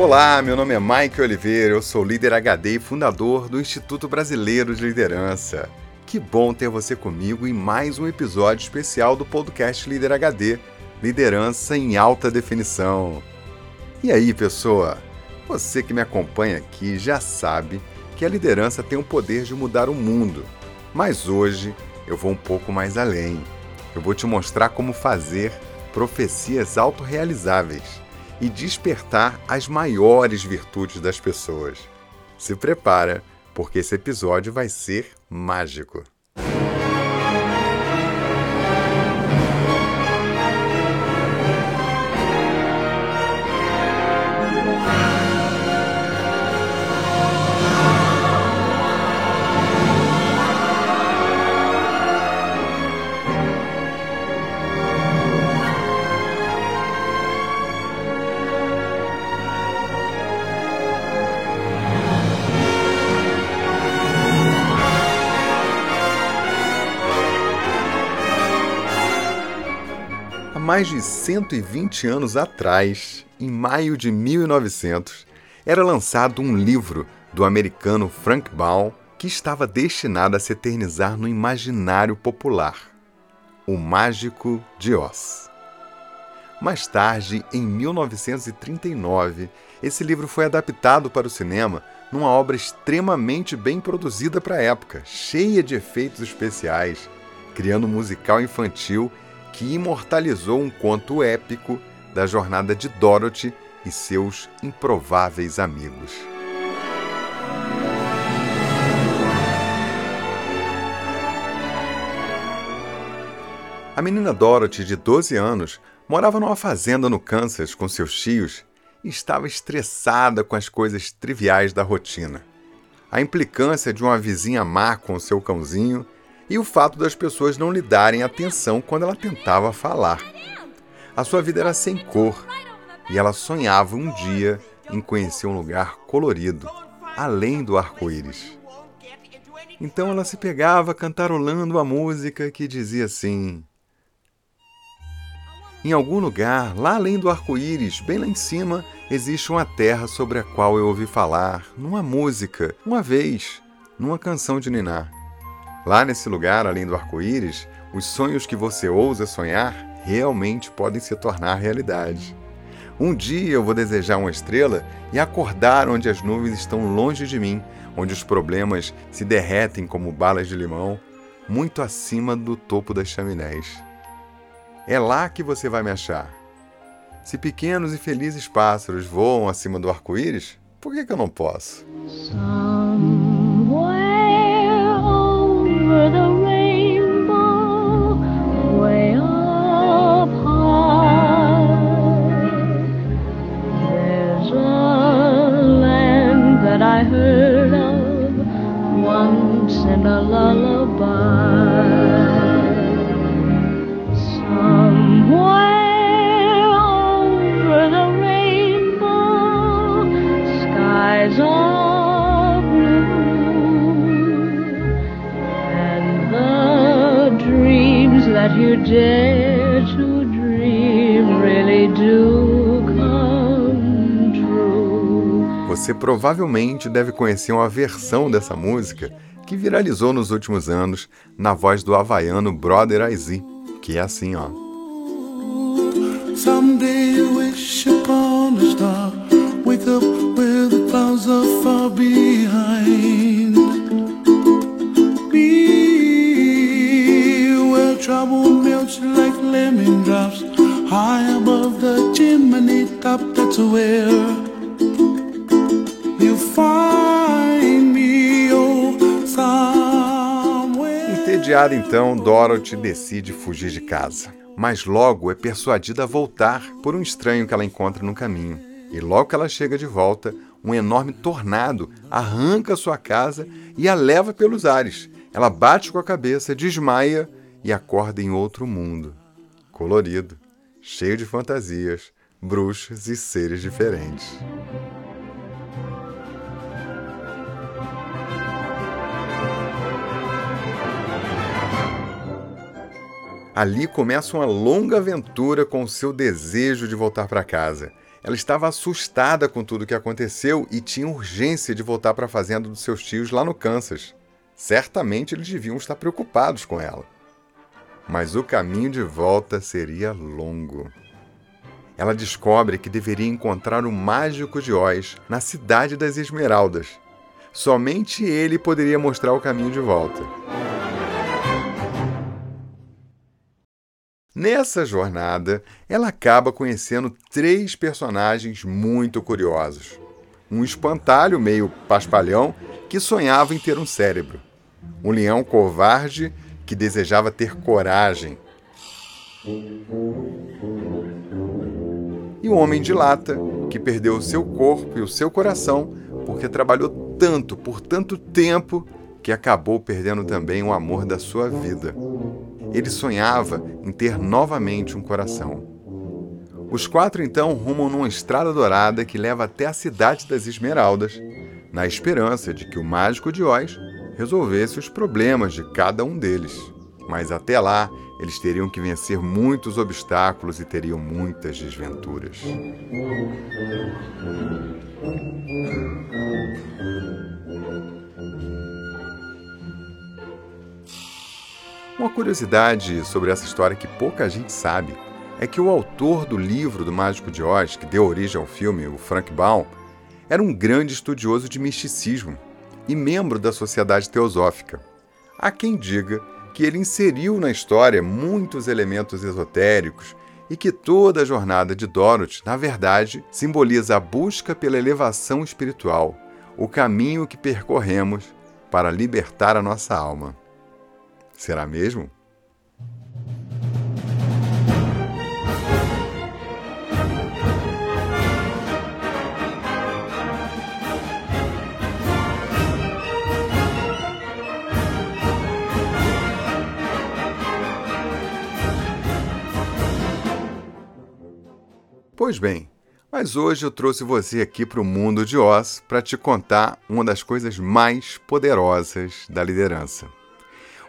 Olá, meu nome é Mike Oliveira, eu sou líder HD e fundador do Instituto Brasileiro de Liderança. Que bom ter você comigo em mais um episódio especial do podcast Líder HD, Liderança em Alta Definição. E aí, pessoa? Você que me acompanha aqui já sabe que a liderança tem o poder de mudar o mundo. Mas hoje eu vou um pouco mais além. Eu vou te mostrar como fazer profecias autorrealizáveis e despertar as maiores virtudes das pessoas. Se prepara, porque esse episódio vai ser mágico. Mais de 120 anos atrás, em maio de 1900, era lançado um livro do americano Frank Baum que estava destinado a se eternizar no imaginário popular: O Mágico de Oz. Mais tarde, em 1939, esse livro foi adaptado para o cinema numa obra extremamente bem produzida para a época, cheia de efeitos especiais, criando um musical infantil que imortalizou um conto épico da jornada de Dorothy e seus improváveis amigos. A menina Dorothy, de 12 anos, morava numa fazenda no Kansas com seus tios e estava estressada com as coisas triviais da rotina. A implicância de uma vizinha má com seu cãozinho e o fato das pessoas não lhe darem atenção quando ela tentava falar. A sua vida era sem cor e ela sonhava um dia em conhecer um lugar colorido, além do arco-íris. Então ela se pegava cantarolando a música que dizia assim: Em algum lugar, lá além do arco-íris, bem lá em cima, existe uma terra sobre a qual eu ouvi falar, numa música, uma vez, numa canção de Ninar. Lá nesse lugar, além do arco-íris, os sonhos que você ousa sonhar realmente podem se tornar realidade. Um dia eu vou desejar uma estrela e acordar onde as nuvens estão longe de mim, onde os problemas se derretem como balas de limão, muito acima do topo das chaminés. É lá que você vai me achar. Se pequenos e felizes pássaros voam acima do arco-íris, por que, que eu não posso? That you dare to dream really do. Você provavelmente deve conhecer uma versão dessa música que viralizou nos últimos anos na voz do havaiano Brother IZ, que é assim, ó. High above the chimney top. That's where you find Entediada então, Dorothy decide fugir de casa. Mas logo é persuadida a voltar por um estranho que ela encontra no caminho. E logo que ela chega de volta, um enorme tornado arranca sua casa e a leva pelos ares. Ela bate com a cabeça, desmaia e acorda em outro mundo, colorido, cheio de fantasias, bruxos e seres diferentes. Ali começa uma longa aventura com seu desejo de voltar para casa. Ela estava assustada com tudo o que aconteceu e tinha urgência de voltar para a fazenda dos seus tios lá no Kansas. Certamente eles deviam estar preocupados com ela. Mas o caminho de volta seria longo. Ela descobre que deveria encontrar o mágico de Oz na cidade das Esmeraldas. Somente ele poderia mostrar o caminho de volta. Nessa jornada, ela acaba conhecendo três personagens muito curiosos. Um espantalho meio paspalhão que sonhava em ter um cérebro. Um leão covarde que desejava ter coragem. E um homem de lata que perdeu o seu corpo e o seu coração porque trabalhou tanto por tanto tempo que acabou perdendo também o amor da sua vida ele sonhava em ter novamente um coração. Os quatro então rumam numa estrada dourada que leva até a cidade das Esmeraldas, na esperança de que o mágico de Oz resolvesse os problemas de cada um deles. Mas até lá, eles teriam que vencer muitos obstáculos e teriam muitas desventuras. Uma curiosidade sobre essa história que pouca gente sabe é que o autor do livro do Mágico de Oz, que deu origem ao filme, o Frank Baum, era um grande estudioso de misticismo e membro da Sociedade Teosófica. Há quem diga que ele inseriu na história muitos elementos esotéricos e que toda a jornada de Dorothy, na verdade, simboliza a busca pela elevação espiritual, o caminho que percorremos para libertar a nossa alma. Será mesmo? Pois bem, mas hoje eu trouxe você aqui para o mundo de Oz para te contar uma das coisas mais poderosas da liderança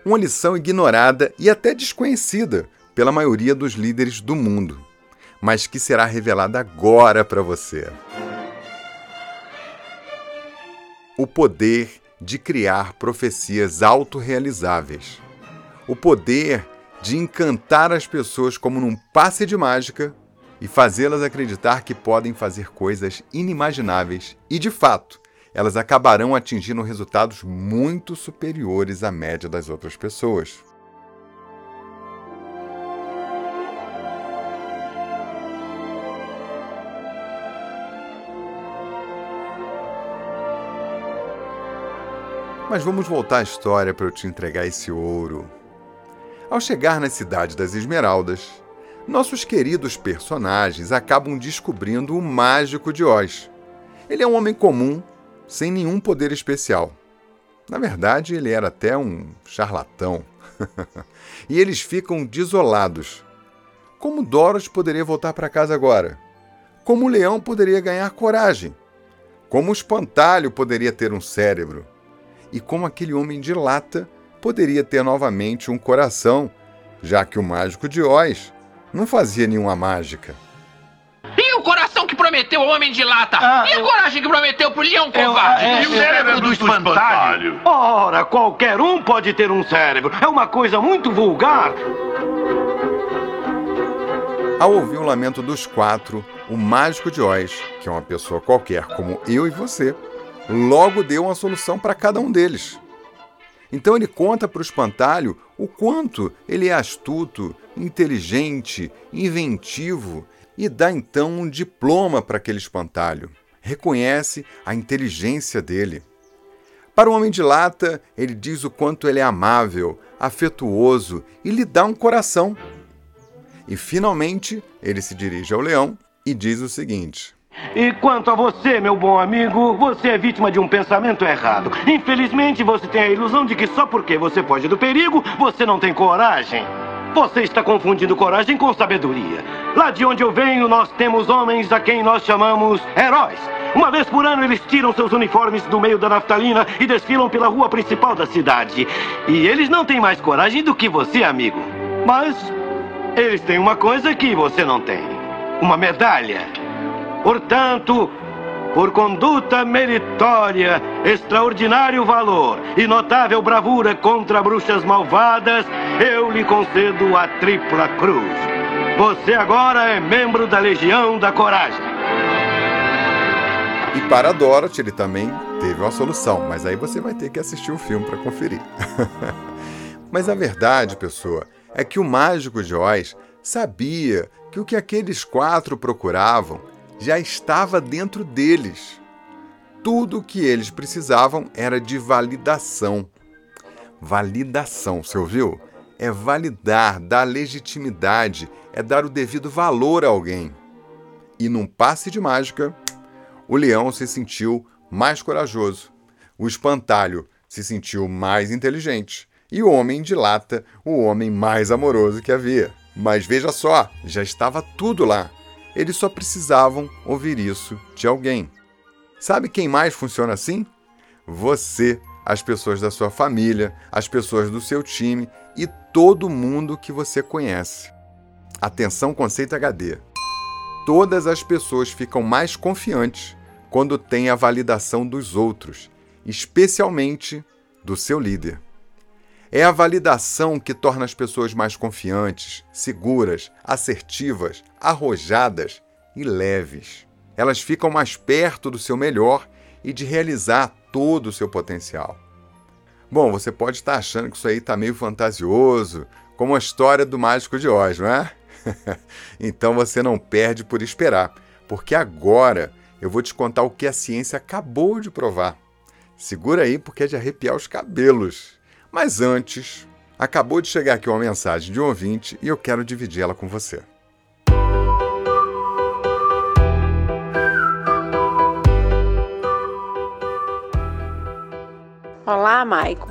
uma lição ignorada e até desconhecida pela maioria dos líderes do mundo, mas que será revelada agora para você. O poder de criar profecias autorrealizáveis. O poder de encantar as pessoas como num passe de mágica e fazê-las acreditar que podem fazer coisas inimagináveis e, de fato, elas acabarão atingindo resultados muito superiores à média das outras pessoas. Mas vamos voltar à história para eu te entregar esse ouro. Ao chegar na cidade das Esmeraldas, nossos queridos personagens acabam descobrindo o mágico de Oz. Ele é um homem comum sem nenhum poder especial. Na verdade, ele era até um charlatão. e eles ficam desolados. Como Dorothy poderia voltar para casa agora? Como o leão poderia ganhar coragem? Como o espantalho poderia ter um cérebro? E como aquele homem de lata poderia ter novamente um coração, já que o mágico de Oz não fazia nenhuma mágica? Prometeu ao Homem de Lata? Ah, e a eu... coragem que prometeu pro Leão Covarde? É, e o cérebro do, do espantalho? Ora, qualquer um pode ter um cérebro. É uma coisa muito vulgar. Ao ouvir o lamento dos quatro, o mágico de Oz, que é uma pessoa qualquer como eu e você, logo deu uma solução para cada um deles. Então ele conta para o espantalho o quanto ele é astuto, inteligente, inventivo e dá então um diploma para aquele espantalho. Reconhece a inteligência dele. Para o homem de lata, ele diz o quanto ele é amável, afetuoso e lhe dá um coração. E finalmente, ele se dirige ao leão e diz o seguinte: e quanto a você, meu bom amigo, você é vítima de um pensamento errado. Infelizmente, você tem a ilusão de que só porque você foge do perigo, você não tem coragem. Você está confundindo coragem com sabedoria. Lá de onde eu venho, nós temos homens a quem nós chamamos heróis. Uma vez por ano, eles tiram seus uniformes do meio da naftalina e desfilam pela rua principal da cidade. E eles não têm mais coragem do que você, amigo. Mas eles têm uma coisa que você não tem: uma medalha. Portanto, por conduta meritória, extraordinário valor e notável bravura contra bruxas malvadas, eu lhe concedo a tripla cruz. Você agora é membro da Legião da Coragem. E para Dorothy ele também teve uma solução, mas aí você vai ter que assistir o filme para conferir. mas a verdade, pessoa, é que o mágico de Oz sabia que o que aqueles quatro procuravam já estava dentro deles. Tudo o que eles precisavam era de validação. Validação, você ouviu? É validar, dar legitimidade, é dar o devido valor a alguém. E num passe de mágica, o leão se sentiu mais corajoso, o espantalho se sentiu mais inteligente e o homem de lata, o homem mais amoroso que havia. Mas veja só, já estava tudo lá. Eles só precisavam ouvir isso de alguém. Sabe quem mais funciona assim? Você, as pessoas da sua família, as pessoas do seu time e todo mundo que você conhece. Atenção, conceito HD. Todas as pessoas ficam mais confiantes quando têm a validação dos outros, especialmente do seu líder. É a validação que torna as pessoas mais confiantes, seguras, assertivas, arrojadas e leves. Elas ficam mais perto do seu melhor e de realizar todo o seu potencial. Bom, você pode estar achando que isso aí está meio fantasioso, como a história do Mágico de Oz, não é? então você não perde por esperar, porque agora eu vou te contar o que a ciência acabou de provar. Segura aí, porque é de arrepiar os cabelos. Mas antes, acabou de chegar aqui uma mensagem de um ouvinte e eu quero dividir-la com você. Olá, Maico.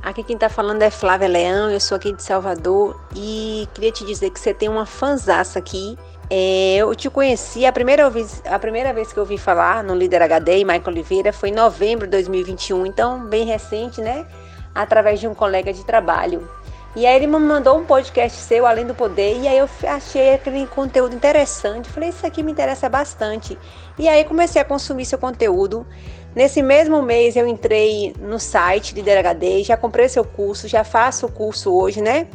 Aqui quem está falando é Flávia Leão, eu sou aqui de Salvador e queria te dizer que você tem uma fanzaça aqui. É, eu te conheci, a primeira, vez, a primeira vez que eu ouvi falar no Líder HD e Michael Oliveira foi em novembro de 2021, então bem recente, né? Através de um colega de trabalho. E aí ele me mandou um podcast seu, Além do Poder, e aí eu achei aquele conteúdo interessante. Falei, isso aqui me interessa bastante. E aí comecei a consumir seu conteúdo. Nesse mesmo mês eu entrei no site Líder HD, já comprei seu curso, já faço o curso hoje, né?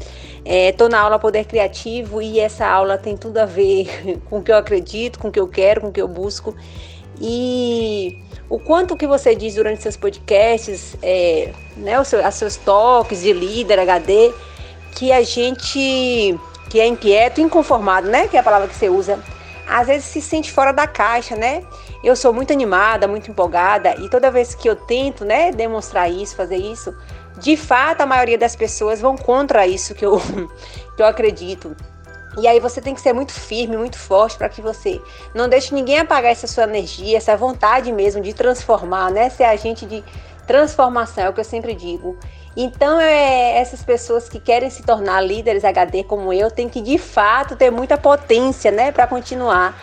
Estou é, na aula Poder Criativo e essa aula tem tudo a ver com o que eu acredito, com o que eu quero, com o que eu busco. E o quanto que você diz durante seus podcasts, é, né, os seus, seus toques de líder, HD, que a gente que é inquieto, inconformado, né, que é a palavra que você usa, às vezes se sente fora da caixa, né? Eu sou muito animada, muito empolgada e toda vez que eu tento, né, demonstrar isso, fazer isso, de fato a maioria das pessoas vão contra isso que eu, que eu acredito. E aí você tem que ser muito firme, muito forte para que você não deixe ninguém apagar essa sua energia, essa vontade mesmo de transformar, né? Ser agente de transformação, é o que eu sempre digo. Então, é, essas pessoas que querem se tornar líderes HD como eu, tem que de fato ter muita potência, né, para continuar.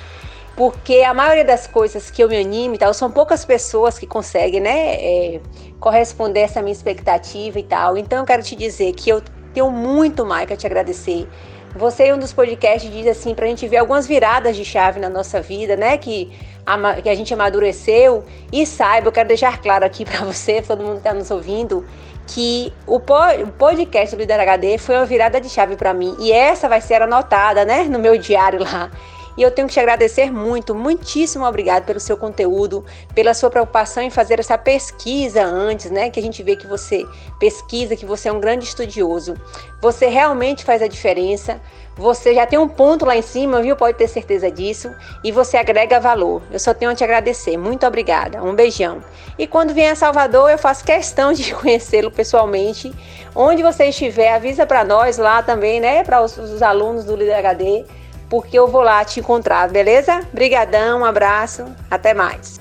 Porque a maioria das coisas que eu me animo e tal, são poucas pessoas que conseguem, né, é, corresponder a essa minha expectativa e tal. Então, eu quero te dizer que eu tenho muito mais a te agradecer você, em um dos podcasts, diz assim, para a gente ver algumas viradas de chave na nossa vida, né? Que a, que a gente amadureceu. E saiba, eu quero deixar claro aqui para você, todo mundo que está nos ouvindo, que o, o podcast do Líder HD foi uma virada de chave para mim. E essa vai ser anotada, né? No meu diário lá. E eu tenho que te agradecer muito, muitíssimo obrigado pelo seu conteúdo, pela sua preocupação em fazer essa pesquisa antes, né? Que a gente vê que você pesquisa, que você é um grande estudioso. Você realmente faz a diferença. Você já tem um ponto lá em cima, viu? Pode ter certeza disso. E você agrega valor. Eu só tenho a te agradecer. Muito obrigada. Um beijão. E quando vier a Salvador, eu faço questão de conhecê-lo pessoalmente. Onde você estiver, avisa para nós lá também, né? Para os, os alunos do Líder HD porque eu vou lá te encontrar, beleza? Brigadão, um abraço, até mais.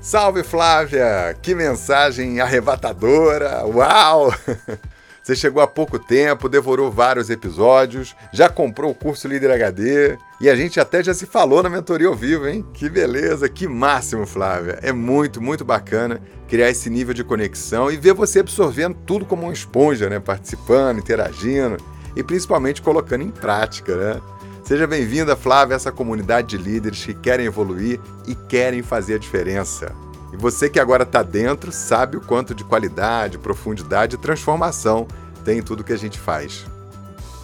Salve Flávia! Que mensagem arrebatadora! Uau! Você chegou há pouco tempo, devorou vários episódios, já comprou o curso Líder HD e a gente até já se falou na mentoria ao vivo, hein? Que beleza, que máximo, Flávia. É muito, muito bacana criar esse nível de conexão e ver você absorvendo tudo como uma esponja, né? Participando, interagindo e principalmente colocando em prática, né? Seja bem-vinda, Flávia, a essa comunidade de líderes que querem evoluir e querem fazer a diferença. E você que agora está dentro sabe o quanto de qualidade, profundidade e transformação tem em tudo que a gente faz.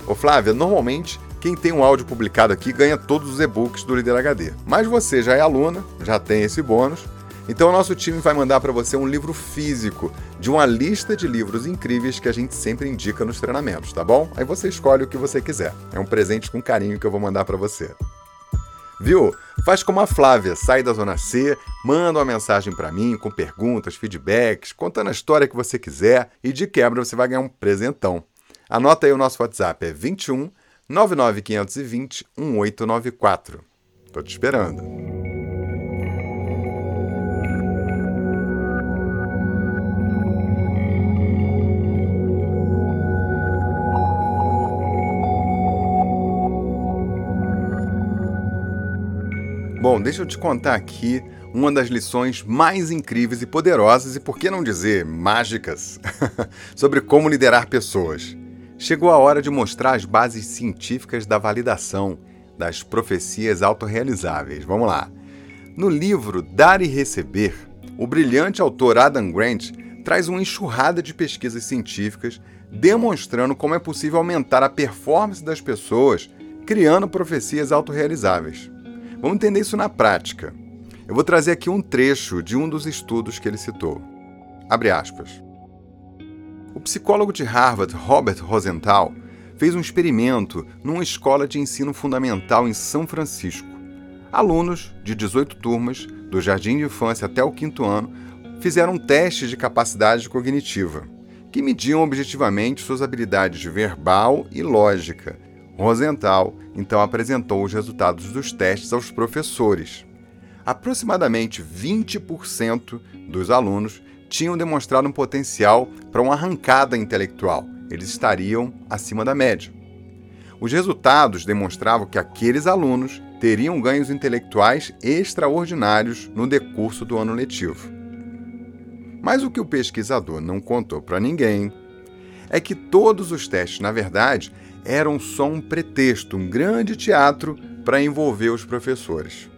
Ô Flávia, normalmente quem tem um áudio publicado aqui ganha todos os e-books do Líder HD. Mas você já é aluna, já tem esse bônus. Então o nosso time vai mandar para você um livro físico de uma lista de livros incríveis que a gente sempre indica nos treinamentos, tá bom? Aí você escolhe o que você quiser. É um presente com carinho que eu vou mandar para você. Viu? Faz como a Flávia, sai da zona C, manda uma mensagem para mim com perguntas, feedbacks, contando a história que você quiser e de quebra você vai ganhar um presentão. Anota aí o nosso WhatsApp, é 21 99520 1894. Tô te esperando. Bom, deixa eu te contar aqui uma das lições mais incríveis e poderosas e, por que não dizer, mágicas, sobre como liderar pessoas. Chegou a hora de mostrar as bases científicas da validação das profecias autorrealizáveis. Vamos lá. No livro Dar e Receber, o brilhante autor Adam Grant traz uma enxurrada de pesquisas científicas demonstrando como é possível aumentar a performance das pessoas criando profecias autorrealizáveis. Vamos entender isso na prática. Eu vou trazer aqui um trecho de um dos estudos que ele citou. Abre aspas. O psicólogo de Harvard, Robert Rosenthal, fez um experimento numa escola de ensino fundamental em São Francisco. Alunos de 18 turmas, do jardim de infância até o quinto ano, fizeram um teste de capacidade cognitiva, que mediam objetivamente suas habilidades verbal e lógica, Rosenthal então apresentou os resultados dos testes aos professores. Aproximadamente 20% dos alunos tinham demonstrado um potencial para uma arrancada intelectual. Eles estariam acima da média. Os resultados demonstravam que aqueles alunos teriam ganhos intelectuais extraordinários no decurso do ano letivo. Mas o que o pesquisador não contou para ninguém é que todos os testes, na verdade, eram só um pretexto, um grande teatro para envolver os professores.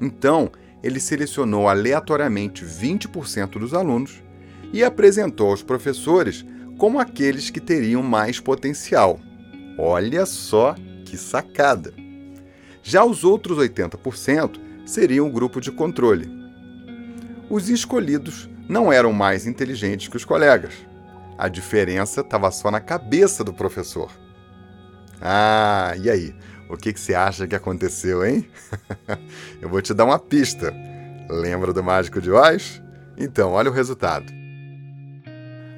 Então, ele selecionou aleatoriamente 20% dos alunos e apresentou aos professores como aqueles que teriam mais potencial. Olha só que sacada! Já os outros 80% seriam o grupo de controle. Os escolhidos não eram mais inteligentes que os colegas. A diferença estava só na cabeça do professor. Ah, e aí? O que, que você acha que aconteceu, hein? Eu vou te dar uma pista. Lembra do Mágico de Oz? Então, olha o resultado.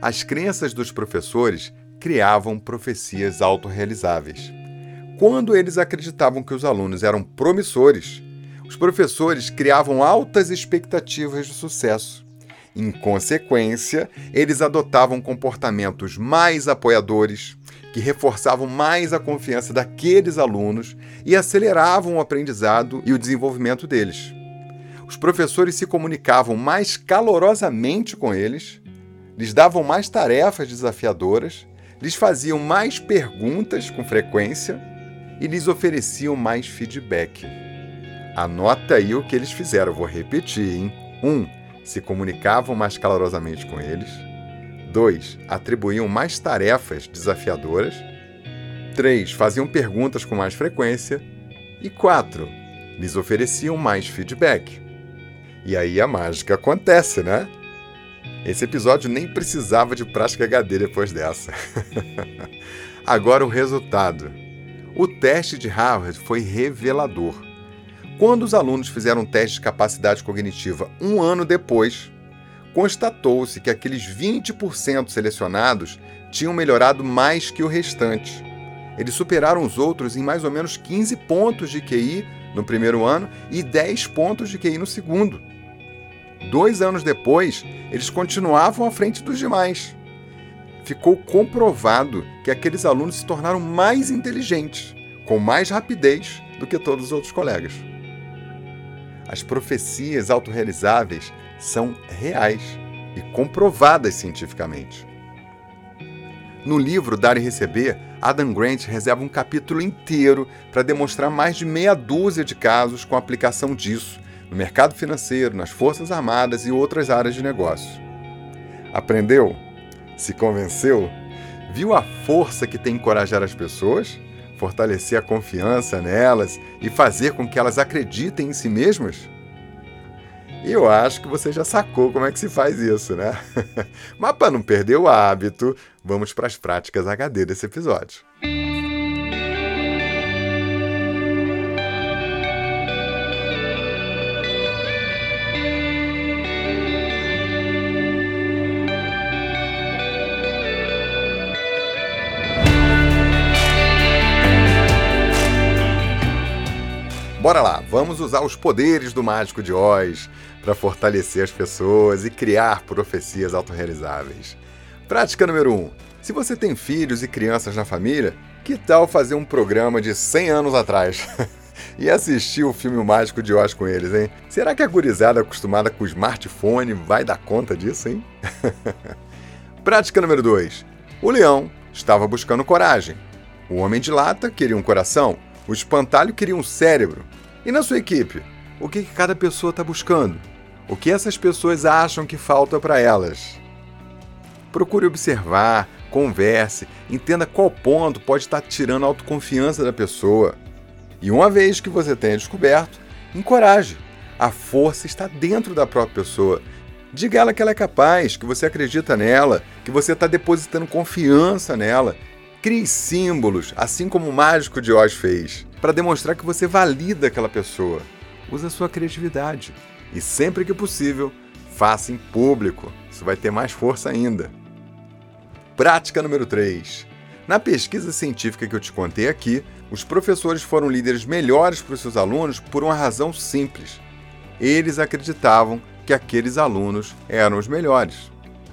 As crenças dos professores criavam profecias autorrealizáveis. Quando eles acreditavam que os alunos eram promissores, os professores criavam altas expectativas de sucesso. Em consequência, eles adotavam comportamentos mais apoiadores, que reforçavam mais a confiança daqueles alunos e aceleravam o aprendizado e o desenvolvimento deles. Os professores se comunicavam mais calorosamente com eles, lhes davam mais tarefas desafiadoras, lhes faziam mais perguntas com frequência e lhes ofereciam mais feedback. Anota aí o que eles fizeram, vou repetir, hein? 1. Um, se comunicavam mais calorosamente com eles. 2. Atribuíam mais tarefas desafiadoras. 3. Faziam perguntas com mais frequência. E 4. Lhes ofereciam mais feedback. E aí a mágica acontece, né? Esse episódio nem precisava de prática HD depois dessa. Agora o resultado. O teste de Harvard foi revelador. Quando os alunos fizeram um teste de capacidade cognitiva um ano depois, constatou-se que aqueles 20% selecionados tinham melhorado mais que o restante. Eles superaram os outros em mais ou menos 15 pontos de QI no primeiro ano e 10 pontos de QI no segundo. Dois anos depois, eles continuavam à frente dos demais. Ficou comprovado que aqueles alunos se tornaram mais inteligentes, com mais rapidez do que todos os outros colegas. As profecias autorrealizáveis são reais e comprovadas cientificamente. No livro Dar e Receber, Adam Grant reserva um capítulo inteiro para demonstrar mais de meia dúzia de casos com aplicação disso no mercado financeiro, nas Forças Armadas e outras áreas de negócio. Aprendeu? Se convenceu? Viu a força que tem encorajar as pessoas? Fortalecer a confiança nelas e fazer com que elas acreditem em si mesmas? Eu acho que você já sacou como é que se faz isso, né? Mas para não perder o hábito, vamos para as práticas HD desse episódio. Bora lá, vamos usar os poderes do Mágico de Oz para fortalecer as pessoas e criar profecias autorrealizáveis. Prática número 1. Um, se você tem filhos e crianças na família, que tal fazer um programa de 100 anos atrás? e assistir o filme Mágico de Oz com eles, hein? Será que a gurizada acostumada com o smartphone vai dar conta disso, hein? Prática número 2. O leão estava buscando coragem. O homem de lata queria um coração. O espantalho queria um cérebro. E na sua equipe, o que cada pessoa está buscando? O que essas pessoas acham que falta para elas? Procure observar, converse, entenda qual ponto pode estar tirando a autoconfiança da pessoa. E uma vez que você tenha descoberto, encoraje. A força está dentro da própria pessoa. Diga a ela que ela é capaz, que você acredita nela, que você está depositando confiança nela. Crie símbolos, assim como o mágico de Oz fez para demonstrar que você valida aquela pessoa. Use a sua criatividade e sempre que possível, faça em público. Isso vai ter mais força ainda. Prática número 3. Na pesquisa científica que eu te contei aqui, os professores foram líderes melhores para os seus alunos por uma razão simples. Eles acreditavam que aqueles alunos eram os melhores.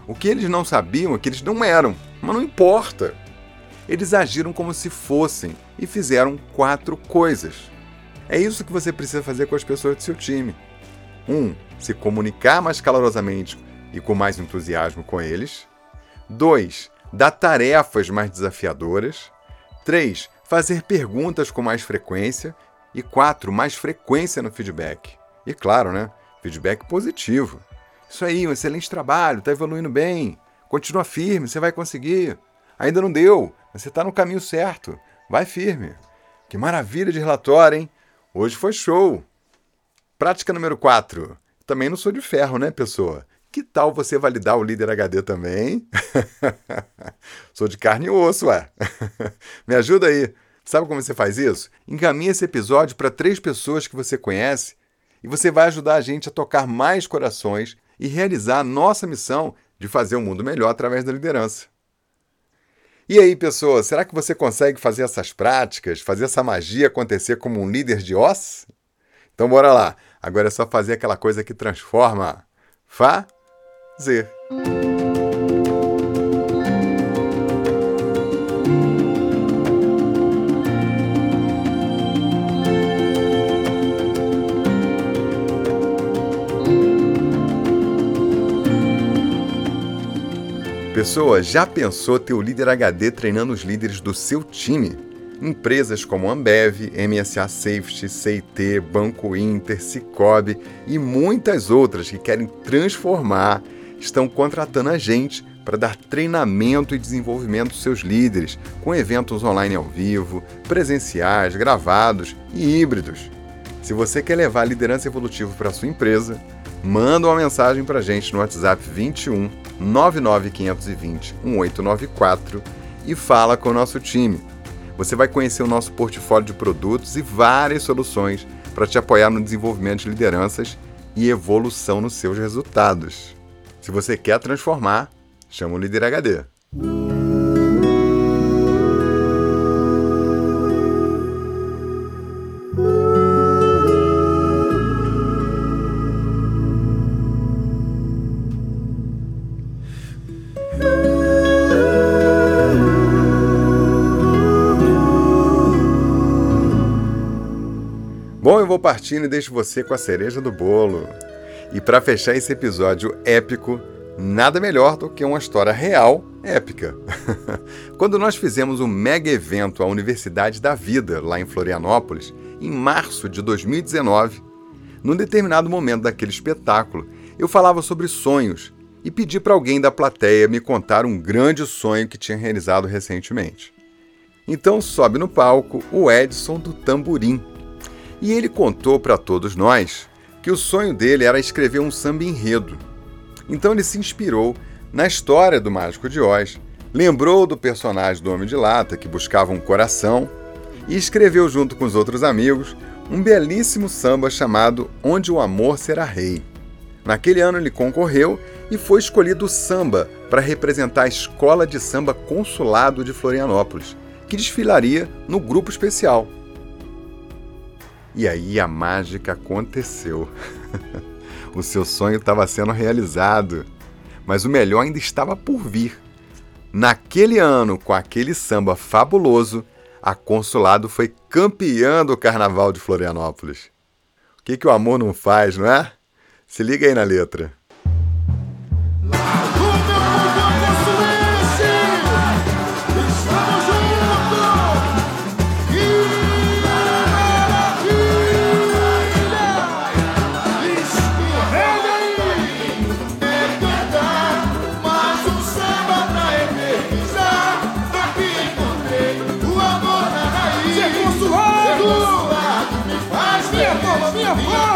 O que eles não sabiam é que eles não eram, mas não importa. Eles agiram como se fossem e fizeram quatro coisas. É isso que você precisa fazer com as pessoas do seu time. 1. Um, se comunicar mais calorosamente e com mais entusiasmo com eles. 2. Dar tarefas mais desafiadoras. 3. Fazer perguntas com mais frequência. E 4. Mais frequência no feedback. E claro, né? Feedback positivo. Isso aí, um excelente trabalho, está evoluindo bem. Continua firme, você vai conseguir. Ainda não deu, você está no caminho certo. Vai firme. Que maravilha de relatório, hein? Hoje foi show. Prática número 4. Também não sou de ferro, né, pessoa? Que tal você validar o líder HD também? sou de carne e osso, ué. Me ajuda aí. Sabe como você faz isso? Encaminhe esse episódio para três pessoas que você conhece e você vai ajudar a gente a tocar mais corações e realizar a nossa missão de fazer o um mundo melhor através da liderança. E aí, pessoas, será que você consegue fazer essas práticas, fazer essa magia acontecer como um líder de Oz? Então bora lá. Agora é só fazer aquela coisa que transforma. Fazer. Pessoa, já pensou ter o líder HD treinando os líderes do seu time? Empresas como Ambev, MSA Safety, CIT, Banco Inter, Cicobi e muitas outras que querem transformar estão contratando a gente para dar treinamento e desenvolvimento dos seus líderes, com eventos online ao vivo, presenciais, gravados e híbridos. Se você quer levar a liderança evolutiva para a sua empresa, manda uma mensagem para gente no WhatsApp 21 99520 1894 e fala com o nosso time. Você vai conhecer o nosso portfólio de produtos e várias soluções para te apoiar no desenvolvimento de lideranças e evolução nos seus resultados. Se você quer transformar, chama o Líder HD. Partindo e deixo você com a cereja do bolo. E para fechar esse episódio épico, nada melhor do que uma história real épica. Quando nós fizemos um mega evento à Universidade da Vida, lá em Florianópolis, em março de 2019, num determinado momento daquele espetáculo, eu falava sobre sonhos e pedi para alguém da plateia me contar um grande sonho que tinha realizado recentemente. Então sobe no palco o Edson do Tamborim. E ele contou para todos nós que o sonho dele era escrever um samba enredo. Então ele se inspirou na história do Mágico de Oz, lembrou do personagem do Homem de Lata que buscava um coração e escreveu junto com os outros amigos um belíssimo samba chamado Onde o Amor Será Rei. Naquele ano ele concorreu e foi escolhido o samba para representar a Escola de Samba Consulado de Florianópolis, que desfilaria no grupo especial. E aí a mágica aconteceu. o seu sonho estava sendo realizado, mas o melhor ainda estava por vir. Naquele ano, com aquele samba fabuloso, a Consulado foi campeã do Carnaval de Florianópolis. O que, que o amor não faz, não é? Se liga aí na letra. Na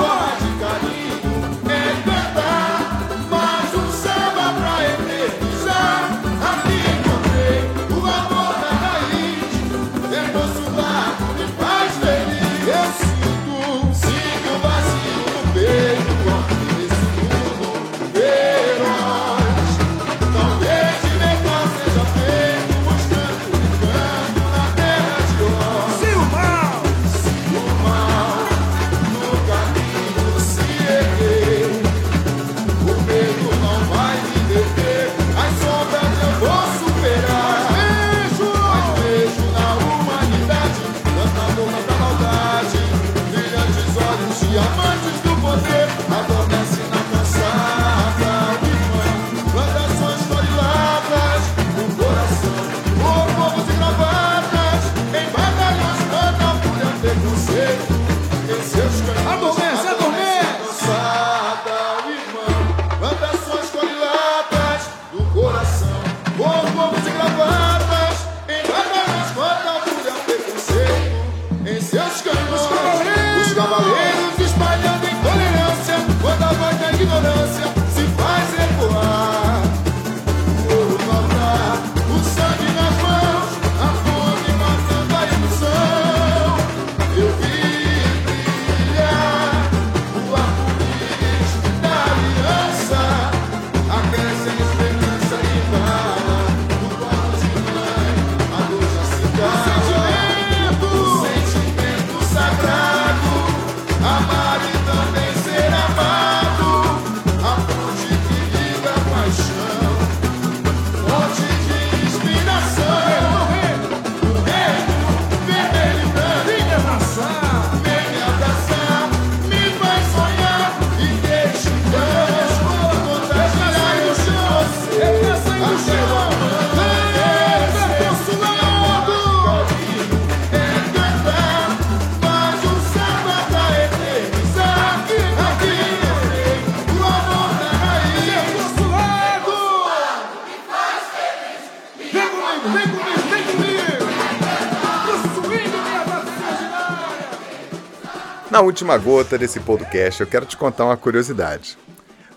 última gota desse podcast, eu quero te contar uma curiosidade.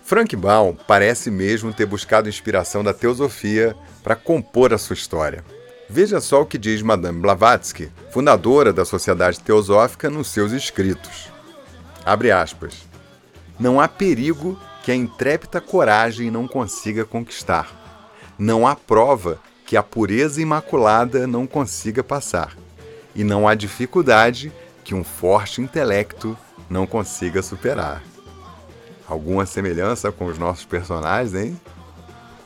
Frank Baum parece mesmo ter buscado inspiração da teosofia para compor a sua história. Veja só o que diz Madame Blavatsky, fundadora da Sociedade Teosófica, nos seus escritos. Abre aspas. Não há perigo que a intrépida coragem não consiga conquistar. Não há prova que a pureza imaculada não consiga passar. E não há dificuldade que um forte intelecto não consiga superar. Alguma semelhança com os nossos personagens, hein?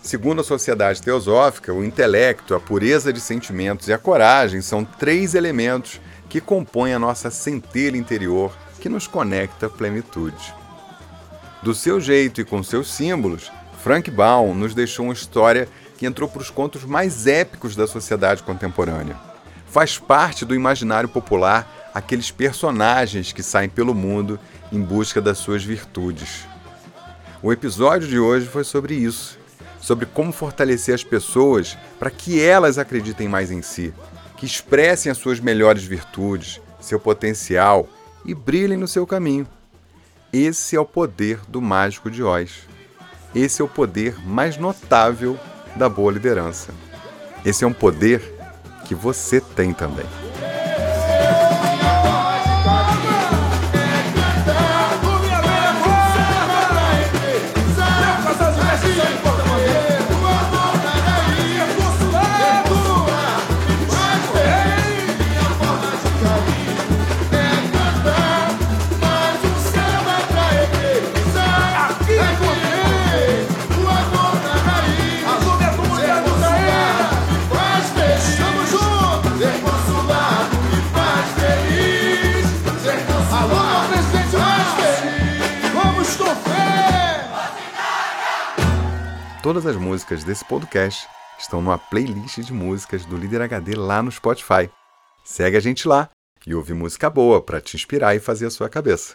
Segundo a sociedade teosófica, o intelecto, a pureza de sentimentos e a coragem são três elementos que compõem a nossa centelha interior que nos conecta à plenitude. Do seu jeito e com seus símbolos, Frank Baum nos deixou uma história que entrou para os contos mais épicos da sociedade contemporânea. Faz parte do imaginário popular aqueles personagens que saem pelo mundo em busca das suas virtudes. O episódio de hoje foi sobre isso, sobre como fortalecer as pessoas para que elas acreditem mais em si, que expressem as suas melhores virtudes, seu potencial e brilhem no seu caminho. Esse é o poder do Mágico de Oz. Esse é o poder mais notável da boa liderança. Esse é um poder que você tem também. Todas as músicas desse podcast estão numa playlist de músicas do Líder HD lá no Spotify. Segue a gente lá e ouve música boa para te inspirar e fazer a sua cabeça.